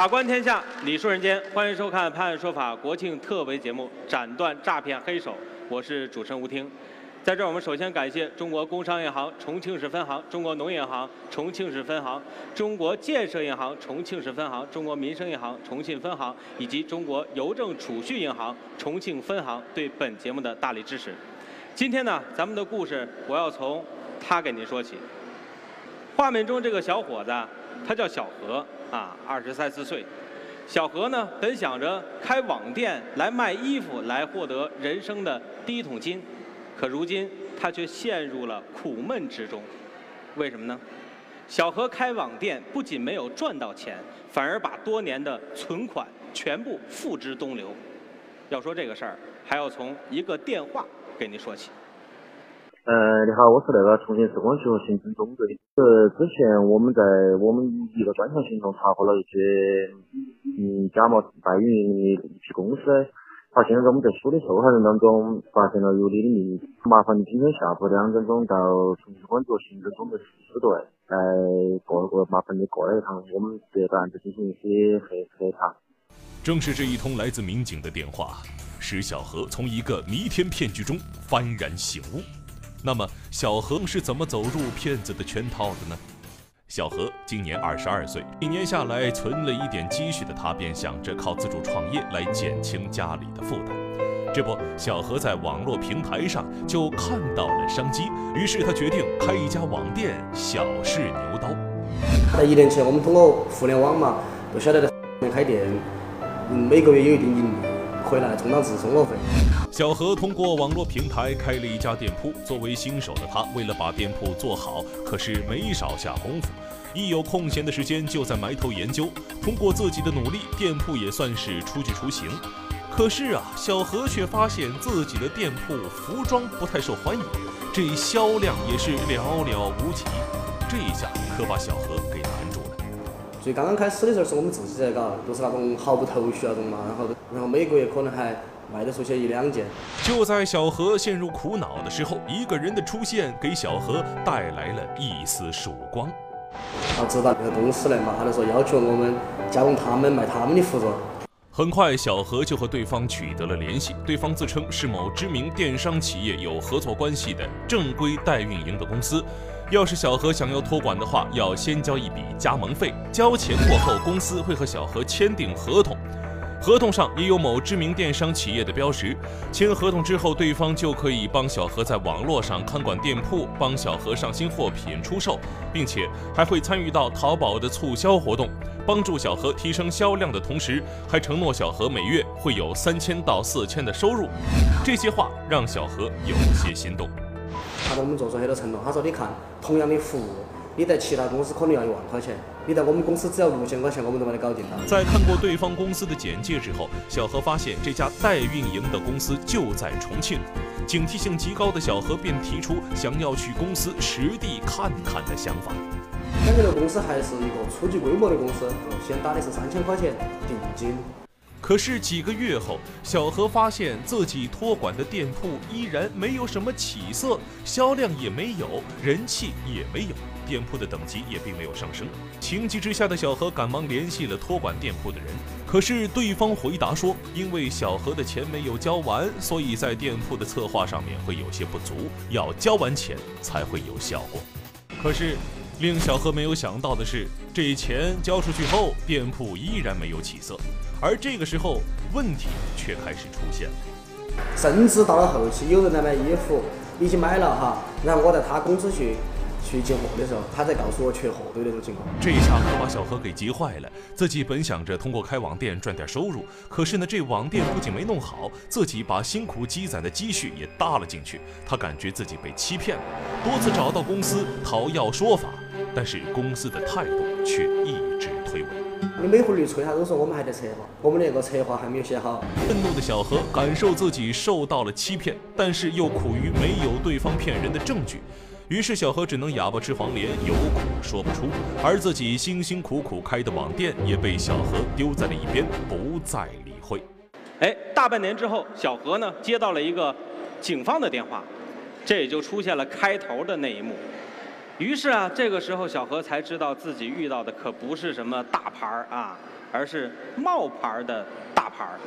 法官天下，理顺人间，欢迎收看《判案说法》国庆特别节目《斩断诈骗黑手》，我是主持人吴听。在这儿，我们首先感谢中国工商银行重庆市分行、中国农业银行重庆市分行、中国建设银行重庆市分行、中国民生银行重庆分行以及中国邮政储蓄银行重庆分行对本节目的大力支持。今天呢，咱们的故事我要从他给您说起。画面中这个小伙子，他叫小何啊，二十三四岁。小何呢，本想着开网店来卖衣服，来获得人生的第一桶金。可如今，他却陷入了苦闷之中。为什么呢？小何开网店不仅没有赚到钱，反而把多年的存款全部付之东流。要说这个事儿，还要从一个电话给您说起。呃，你好，我是那个重庆市公安局刑侦总队的。呃，之前我们在我们一个专项行动查获了一些嗯假冒代运营的一批公司。好，现在我们在梳理受害人当中发现了有你的名字，麻烦你今天下午两点钟到重庆公安局刑侦总队支队来过过，麻烦你过来一趟，我们对这个案子进行一些核核查。正是这一通来自民警的电话，使小何从一个弥天骗局中幡然醒悟。那么，小何是怎么走入骗子的圈套的呢？小何今年二十二岁，一年下来存了一点积蓄的他，便想着靠自主创业来减轻家里的负担。这不，小何在网络平台上就看到了商机，于是他决定开一家网店，小试牛刀。在一年前，我们通过互联网嘛，都晓得在开店，每个月有一定盈利，回来充当自生活费。小何通过网络平台开了一家店铺。作为新手的他，为了把店铺做好，可是没少下功夫。一有空闲的时间，就在埋头研究。通过自己的努力，店铺也算是初具雏形。可是啊，小何却发现自己的店铺服装不太受欢迎，这销量也是寥寥无几。这一下可把小何给。最刚刚开始的时候，是我们自己在搞，都是那种毫不头绪那种嘛，然后然后每个月可能还。卖得出去一两件。就在小何陷入苦恼的时候，一个人的出现给小何带来了一丝曙光。他知道那个公司来嘛，他就说要求我们加盟他们卖他们的服装。很快，小何就和对方取得了联系。对方自称是某知名电商企业有合作关系的正规代运营的公司。要是小何想要托管的话，要先交一笔加盟费。交钱过后，公司会和小何签订合同。合同上也有某知名电商企业的标识。签合同之后，对方就可以帮小何在网络上看管店铺，帮小何上新货品出售，并且还会参与到淘宝的促销活动，帮助小何提升销量的同时，还承诺小何每月会有三千到四千的收入。这些话让小何有些心动。他给我们做出很多承诺，他说：“你看，同样的服务。”你在其他公司可能要一万块钱，你在我们公司只要六千块钱，我们都把你搞定了。在看过对方公司的简介之后，小何发现这家代运营的公司就在重庆，警惕性极高的小何便提出想要去公司实地看看的想法。感觉这公司还是一个初级规模的公司，先打的是三千块钱定金。可是几个月后，小何发现自己托管的店铺依然没有什么起色，销量也没有，人气也没有。店铺的等级也并没有上升，情急之下的小何赶忙联系了托管店铺的人，可是对方回答说，因为小何的钱没有交完，所以在店铺的策划上面会有些不足，要交完钱才会有效果。可是令小何没有想到的是，这钱交出去后，店铺依然没有起色，而这个时候问题却开始出现了，甚至到了后期，有人来买衣服，已经买了哈，然后我在他公司去。去进货的时候，他才告诉我缺货的那种情况。这一下可把小何给急坏了。自己本想着通过开网店赚点收入，可是呢，这网店不仅没弄好，自己把辛苦积攒的积蓄也搭了进去。他感觉自己被欺骗了，多次找到公司讨要说法，但是公司的态度却一直推诿。你每回一催他都说我们还在策划，我们那个策划还没有写好。愤怒的小何感受自己受到了欺骗，但是又苦于没有对方骗人的证据。于是小何只能哑巴吃黄连，有苦说不出，而自己辛辛苦苦开的网店也被小何丢在了一边，不再理会。哎，大半年之后，小何呢接到了一个警方的电话，这也就出现了开头的那一幕。于是啊，这个时候小何才知道自己遇到的可不是什么大牌儿啊，而是冒牌儿的大牌儿。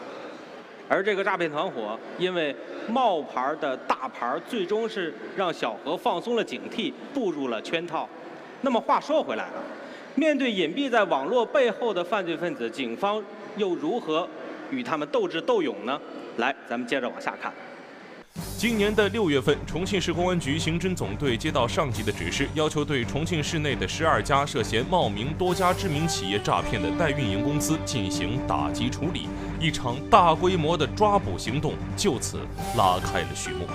而这个诈骗团伙因为冒牌儿的大牌儿，最终是让小何放松了警惕，步入了圈套。那么话说回来了，面对隐蔽在网络背后的犯罪分子，警方又如何与他们斗智斗勇呢？来，咱们接着往下看。今年的六月份，重庆市公安局刑侦总队接到上级的指示，要求对重庆市内的十二家涉嫌冒名多家知名企业诈骗的代运营公司进行打击处理，一场大规模的抓捕行动就此拉开了序幕。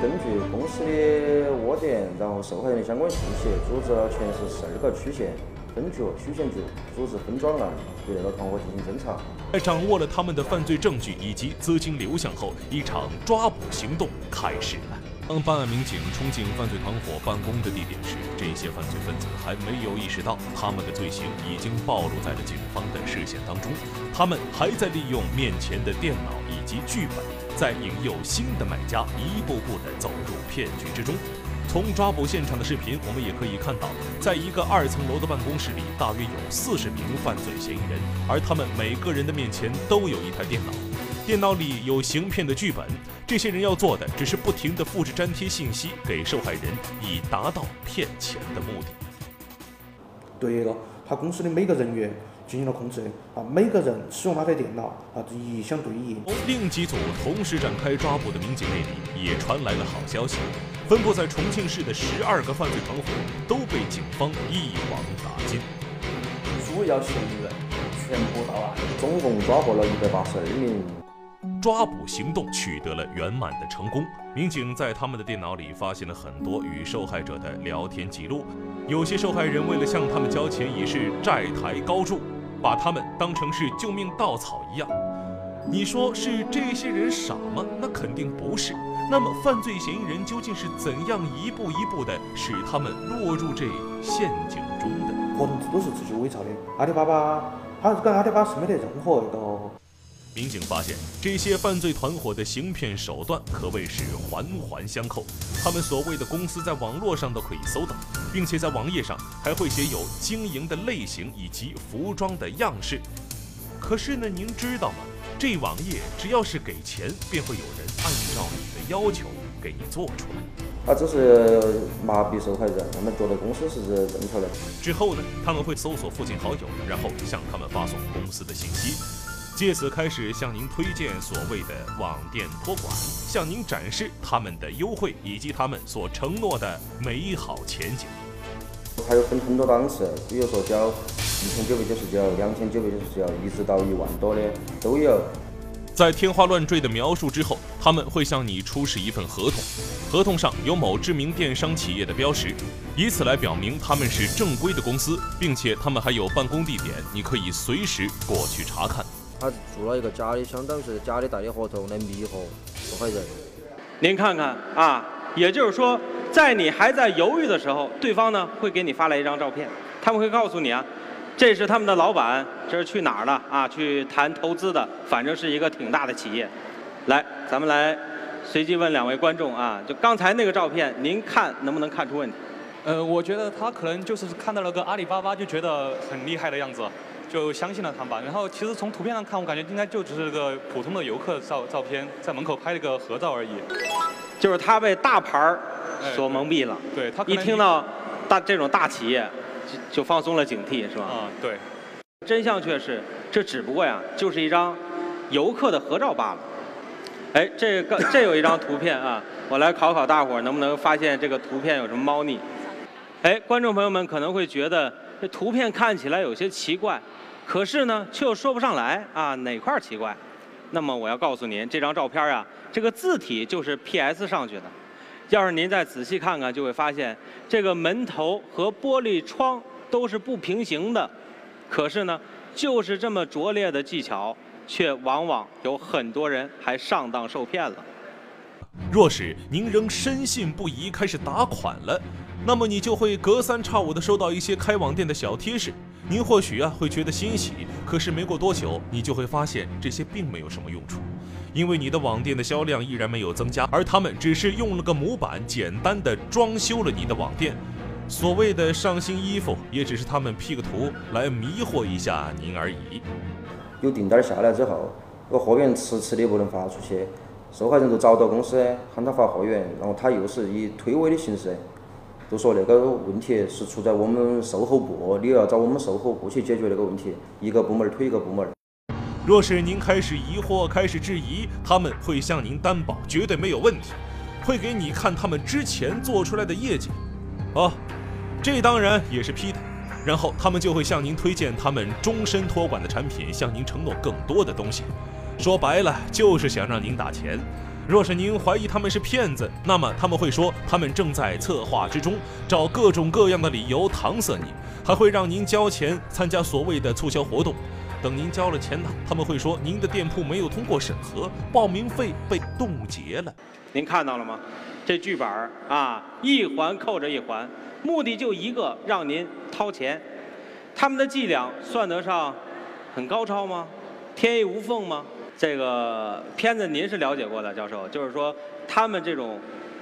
根据公司的窝点，然后受害人的相关信息，组织了全市十二个区县。分局、区县局组织分专案对那个团伙进行侦查。在掌握了他们的犯罪证据以及资金流向后，一场抓捕行动开始了。当办案民警冲进犯罪团伙办公的地点时，这些犯罪分子还没有意识到他们的罪行已经暴露在了警方的视线当中。他们还在利用面前的电脑以及剧本，在引诱新的买家一步步地走入骗局之中。从抓捕现场的视频，我们也可以看到，在一个二层楼的办公室里，大约有四十名犯罪嫌疑人，而他们每个人的面前都有一台电脑，电脑里有行骗的剧本。这些人要做的，只是不停地复制粘贴信息给受害人，以达到骗钱的目的。对了，他公司的每个人员。进行了控制啊，每个人使用他的电脑啊，一一相对应。另几组同时展开抓捕的民警那里也传来了好消息，分布在重庆市的十二个犯罪团伙都被警方一网打尽，主要嫌疑人全部到案，总共抓获了一百八十二名。抓捕行动取得了圆满的成功，民警在他们的电脑里发现了很多与受害者的聊天记录，有些受害人为了向他们交钱，已是债台高筑。把他们当成是救命稻草一样，你说是这些人傻吗？那肯定不是。那么犯罪嫌疑人究竟是怎样一步一步的使他们落入这陷阱中的？合同都是自己伪造的。阿里巴巴，他跟阿里巴巴是没得任何一个。民警发现，这些犯罪团伙的行骗手段可谓是环环相扣。他们所谓的公司在网络上都可以搜到，并且在网页上还会写有经营的类型以及服装的样式。可是呢，您知道吗？这网页只要是给钱，便会有人按照你的要求给你做出来。他只是麻痹受害人，让他们觉得公司是正确的。之后呢，他们会搜索附近好友，然后向他们发送公司的信息。借此开始向您推荐所谓的网店托管，向您展示他们的优惠以及他们所承诺的美好前景。还有分很多档次，比如说交一千九百九十九、两千九百九十九，一直到一万多的都有。在天花乱坠的描述之后，他们会向你出示一份合同，合同上有某知名电商企业的标识，以此来表明他们是正规的公司，并且他们还有办公地点，你可以随时过去查看。他做了一个假的，相当于是假的代理合同来迷惑受害人。您看看啊，也就是说，在你还在犹豫的时候，对方呢会给你发来一张照片，他们会告诉你啊，这是他们的老板，这是去哪儿了啊？去谈投资的，反正是一个挺大的企业。来，咱们来随机问两位观众啊，就刚才那个照片，您看能不能看出问题？呃，我觉得他可能就是看到了个阿里巴巴，就觉得很厉害的样子。就相信了他吧。然后其实从图片上看，我感觉应该就只是个普通的游客照照片，在门口拍了个合照而已。就是他被大牌儿所蒙蔽了。对他一听到大这种大企业，就就放松了警惕，是吧？啊，对。真相却是，这只不过呀，就是一张游客的合照罢了。哎，这个 这有一张图片啊，我来考考大伙儿，能不能发现这个图片有什么猫腻？哎，观众朋友们可能会觉得这图片看起来有些奇怪。可是呢，却又说不上来啊，哪块儿奇怪？那么我要告诉您，这张照片啊，这个字体就是 PS 上去的。要是您再仔细看看，就会发现这个门头和玻璃窗都是不平行的。可是呢，就是这么拙劣的技巧，却往往有很多人还上当受骗了。若是您仍深信不疑，开始打款了，那么你就会隔三差五的收到一些开网店的小贴士。您或许啊会觉得欣喜，可是没过多久，你就会发现这些并没有什么用处，因为你的网店的销量依然没有增加，而他们只是用了个模板，简单的装修了你的网店。所谓的上新衣服，也只是他们 P 个图来迷惑一下您而已。有订单下来之后，这个货源迟迟的不能发出去，受害人就找到公司喊他发货源，然后他又是以推诿的形式，都说那个问题是出在我们售后部，你要找我们售后部去解决那个问题，一个部门推一个部门。若是您开始疑惑、开始质疑，他们会向您担保绝对没有问题，会给你看他们之前做出来的业绩。哦。这当然也是 P 的，然后他们就会向您推荐他们终身托管的产品，向您承诺更多的东西。说白了，就是想让您打钱。若是您怀疑他们是骗子，那么他们会说他们正在策划之中，找各种各样的理由搪塞你，还会让您交钱参加所谓的促销活动。等您交了钱呢，他们会说您的店铺没有通过审核，报名费被冻结了。您看到了吗？这剧本儿啊，一环扣着一环。目的就一个，让您掏钱。他们的伎俩算得上很高超吗？天衣无缝吗？这个片子您是了解过的，教授。就是说，他们这种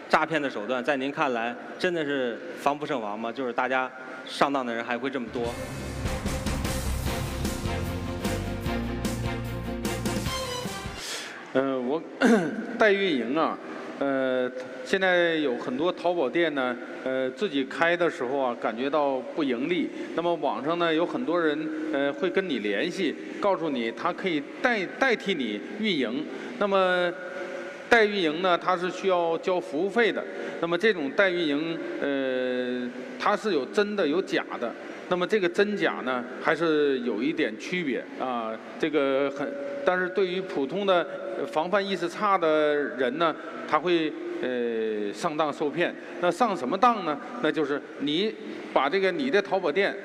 诈骗的手段，在您看来真的是防不胜防吗？就是大家上当的人还会这么多？嗯，我代运营啊。呃，现在有很多淘宝店呢，呃，自己开的时候啊，感觉到不盈利。那么网上呢，有很多人呃会跟你联系，告诉你他可以代代替你运营。那么代运营呢，它是需要交服务费的。那么这种代运营，呃，它是有真的有假的。那么这个真假呢，还是有一点区别啊。这个很，但是对于普通的防范意识差的人呢。他会呃上当受骗，那上什么当呢？那就是你把这个你的淘宝店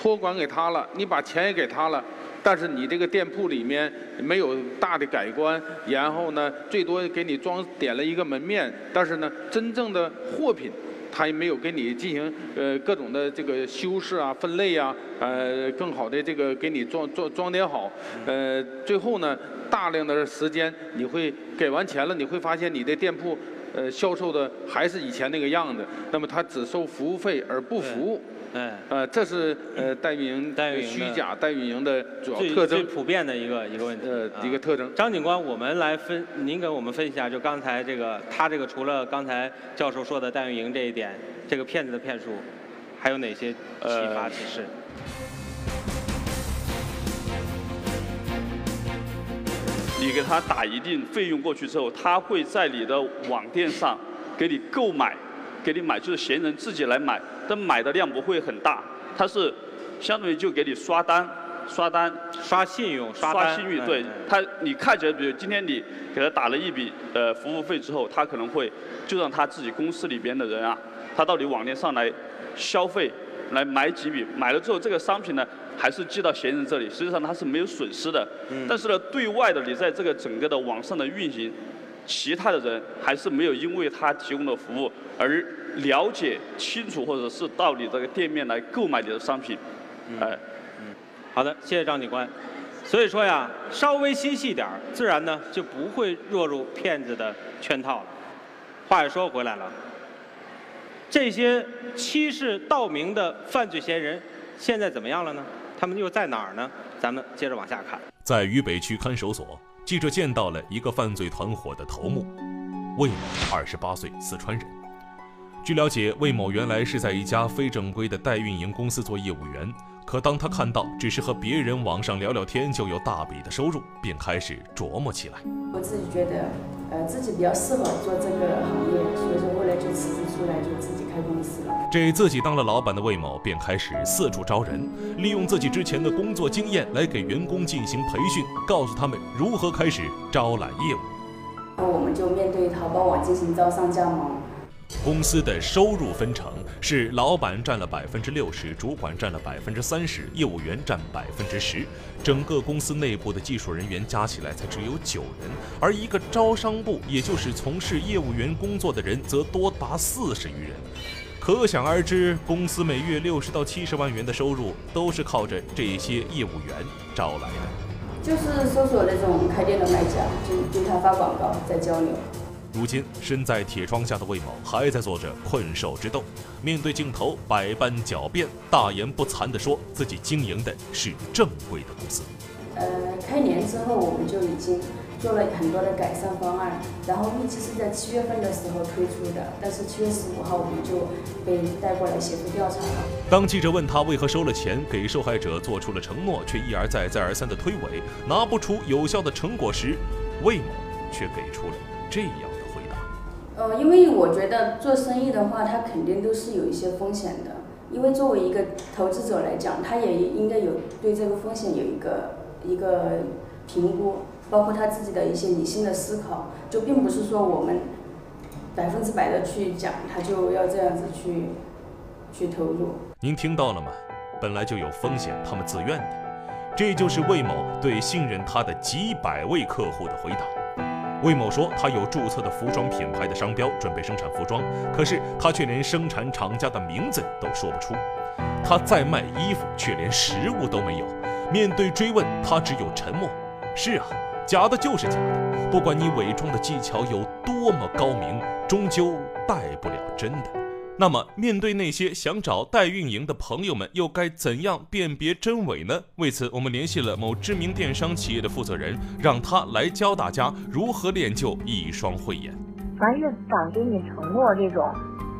托管给他了，你把钱也给他了，但是你这个店铺里面没有大的改观，然后呢最多给你装点了一个门面，但是呢真正的货品他也没有给你进行呃各种的这个修饰啊、分类啊，呃更好的这个给你装装装点好，呃最后呢。大量的时间，你会给完钱了，你会发现你的店铺，呃，销售的还是以前那个样子。那么他只收服务费而不服务，哎，呃，这是呃代运营代虚假代运营的主要特征，最普遍的一个一个问题，呃，一个特征。张警官，我们来分，您给我们分析一下，就刚才这个他这个除了刚才教授说的代运营这一点，这个骗子的骗术，还有哪些启发启示？你给他打一定费用过去之后，他会在你的网店上给你购买，给你买，就是闲人自己来买，但买的量不会很大，它是相当于就给你刷单，刷单，刷信用，刷信誉，对他，你看起来，比如今天你给他打了一笔呃服务费之后，他可能会就让他自己公司里边的人啊，他到你网店上来消费，来买几笔，买了之后这个商品呢。还是寄到闲人这里，实际上他是没有损失的。但是呢，对外的你在这个整个的网上的运行，其他的人还是没有因为他提供的服务而了解清楚，或者是到你这个店面来购买你的商品。哎，好的，谢谢张警官。所以说呀，稍微心细点儿，自然呢就不会落入骗子的圈套了。话又说回来了，这些欺世盗名的犯罪嫌疑人，现在怎么样了呢？他们又在哪儿呢？咱们接着往下看。在渝北区看守所，记者见到了一个犯罪团伙的头目魏某，二十八岁，四川人。据了解，魏某原来是在一家非正规的代运营公司做业务员。可当他看到只是和别人网上聊聊天就有大笔的收入，便开始琢磨起来。我自己觉得，呃，自己比较适合做这个行业，所以说后来就辞职出来，就自己开公司了。这自己当了老板的魏某便开始四处招人，利用自己之前的工作经验来给员工进行培训，告诉他们如何开始招揽业务。那我们就面对淘宝网进行招商加盟。公司的收入分成是老板占了百分之六十，主管占了百分之三十，业务员占百分之十。整个公司内部的技术人员加起来才只有九人，而一个招商部，也就是从事业务员工作的人，则多达四十余人。可想而知，公司每月六十到七十万元的收入，都是靠着这些业务员招来的。就是搜索那种开店的卖家，就对他发广告，在交流。如今身在铁窗下的魏某还在做着困兽之斗，面对镜头百般狡辩，大言不惭地说自己经营的是正规的公司。呃，开年之后我们就已经做了很多的改善方案，然后预计是在七月份的时候推出的，但是七月十五号我们就被带过来协助调查了。当记者问他为何收了钱，给受害者做出了承诺，却一而再再而三的推诿，拿不出有效的成果时，魏某却给出了这样。呃，因为我觉得做生意的话，它肯定都是有一些风险的，因为作为一个投资者来讲，他也应该有对这个风险有一个。一个评估，包括他自己的一些理性的思考，就并不是说我们百分之百的去讲，他就要这样子去去投入。您听到了吗？本来就有风险，他们自愿的。这就是魏某对信任他的几百位客户的回答。魏某说，他有注册的服装品牌的商标，准备生产服装，可是他却连生产厂家的名字都说不出。他在卖衣服，却连实物都没有。面对追问，他只有沉默。是啊，假的就是假的，不管你伪装的技巧有多么高明，终究带不了真的。那么，面对那些想找代运营的朋友们，又该怎样辨别真伪呢？为此，我们联系了某知名电商企业的负责人，让他来教大家如何练就一双慧眼。凡是敢给你承诺这种，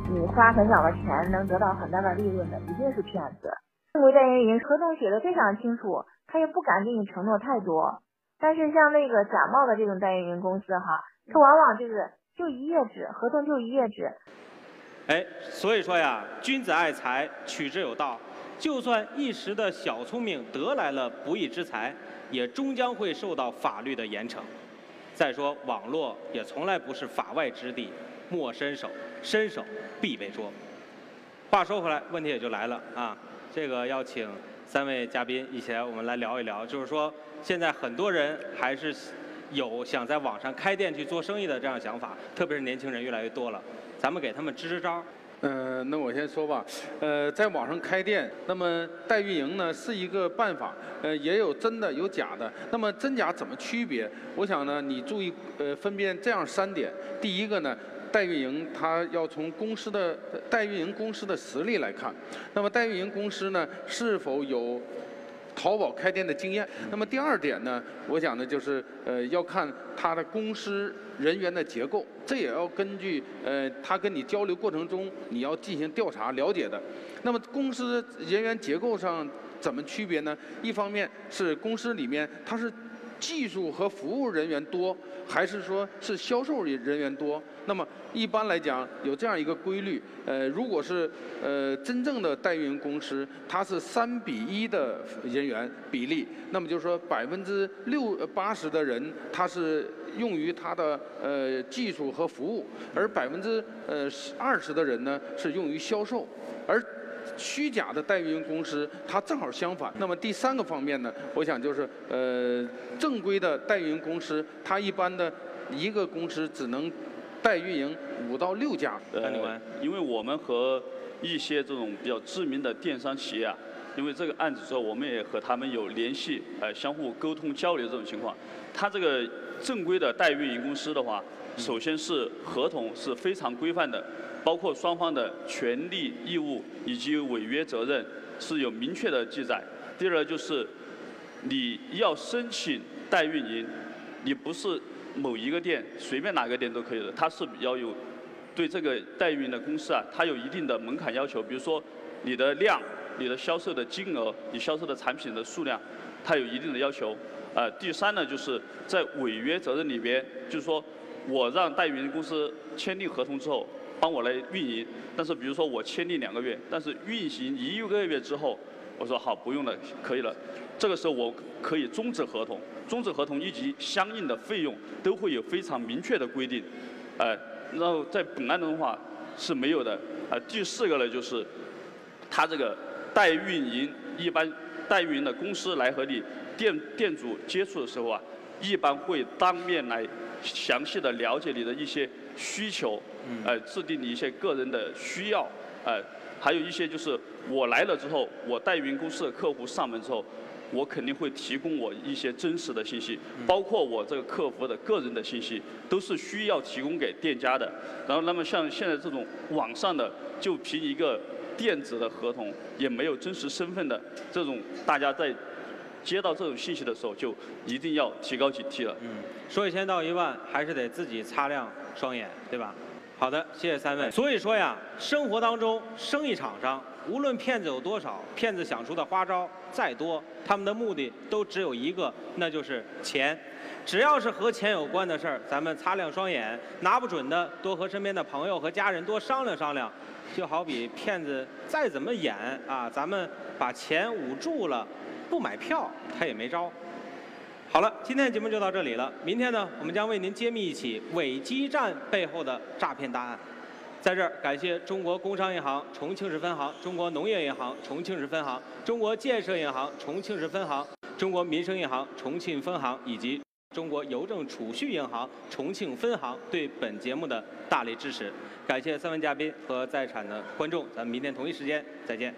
你花很少的钱能得到很大的利润的，一定是骗子。正规代运营合同写的非常清楚，他也不敢给你承诺太多。但是像那个假冒的这种代运营公司哈，他往往就是就一页纸，合同就一页纸。哎，所以说呀，君子爱财，取之有道。就算一时的小聪明得来了不义之财，也终将会受到法律的严惩。再说网络也从来不是法外之地，莫伸手，伸手必被捉。话说回来，问题也就来了啊。这个要请三位嘉宾一起来，我们来聊一聊。就是说，现在很多人还是有想在网上开店去做生意的这样想法，特别是年轻人越来越多了。咱们给他们支支招。嗯，那我先说吧。呃，在网上开店，那么代运营呢是一个办法。呃，也有真的有假的。那么真假怎么区别？我想呢，你注意呃分辨这样三点。第一个呢。代运营，它要从公司的代运营公司的实力来看。那么代运营公司呢，是否有淘宝开店的经验？那么第二点呢，我讲的就是呃，要看他的公司人员的结构，这也要根据呃他跟你交流过程中你要进行调查了解的。那么公司人员结构上怎么区别呢？一方面是公司里面他是。技术和服务人员多，还是说是销售人员多？那么一般来讲，有这样一个规律，呃，如果是呃真正的代运营公司，它是三比一的人员比例，那么就是说百分之六八十的人，他是用于他的呃技术和服务，而百分之呃二十的人呢是用于销售，虚假的代运营公司，它正好相反。那么第三个方面呢，我想就是呃，正规的代运营公司，它一般的一个公司只能代运营五到六家。呃，因为我们和一些这种比较知名的电商企业啊，因为这个案子之后，我们也和他们有联系，呃，相互沟通交流这种情况。它这个正规的代运营公司的话，首先是合同是非常规范的。包括双方的权利义务以及违约责任是有明确的记载。第二就是，你要申请代运营，你不是某一个店随便哪个店都可以的，它是要有对这个代运营的公司啊，它有一定的门槛要求。比如说你的量、你的销售的金额、你销售的产品的数量，它有一定的要求。呃，第三呢，就是在违约责任里边，就是说我让代运营公司签订合同之后。帮我来运营，但是比如说我签订两个月，但是运行一个月之后，我说好不用了，可以了，这个时候我可以终止合同，终止合同以及相应的费用都会有非常明确的规定，呃，然后在本案中的话是没有的，啊，第四个呢就是，他这个代运营一般代运营的公司来和你店店主接触的时候啊，一般会当面来详细的了解你的一些需求。呃，制定你一些个人的需要，呃，还有一些就是我来了之后，我代云公司的客户上门之后，我肯定会提供我一些真实的信息，包括我这个客服的个人的信息，都是需要提供给店家的。然后，那么像现在这种网上的，就凭一个电子的合同，也没有真实身份的这种，大家在接到这种信息的时候，就一定要提高警惕了。嗯，说一千道一万，还是得自己擦亮双眼，对吧？好的，谢谢三位。所以说呀，生活当中，生意场上，无论骗子有多少，骗子想出的花招再多，他们的目的都只有一个，那就是钱。只要是和钱有关的事儿，咱们擦亮双眼，拿不准的多和身边的朋友和家人多商量商量。就好比骗子再怎么演啊，咱们把钱捂住了，不买票，他也没招。好了，今天的节目就到这里了。明天呢，我们将为您揭秘一起伪基站背后的诈骗大案。在这儿，感谢中国工商银行重庆市分行、中国农业银行重庆市分行、中国建设银行重庆市分行、中国民生银行重庆分行以及中国邮政储蓄银行重庆分行对本节目的大力支持。感谢三位嘉宾和在场的观众，咱们明天同一时间再见。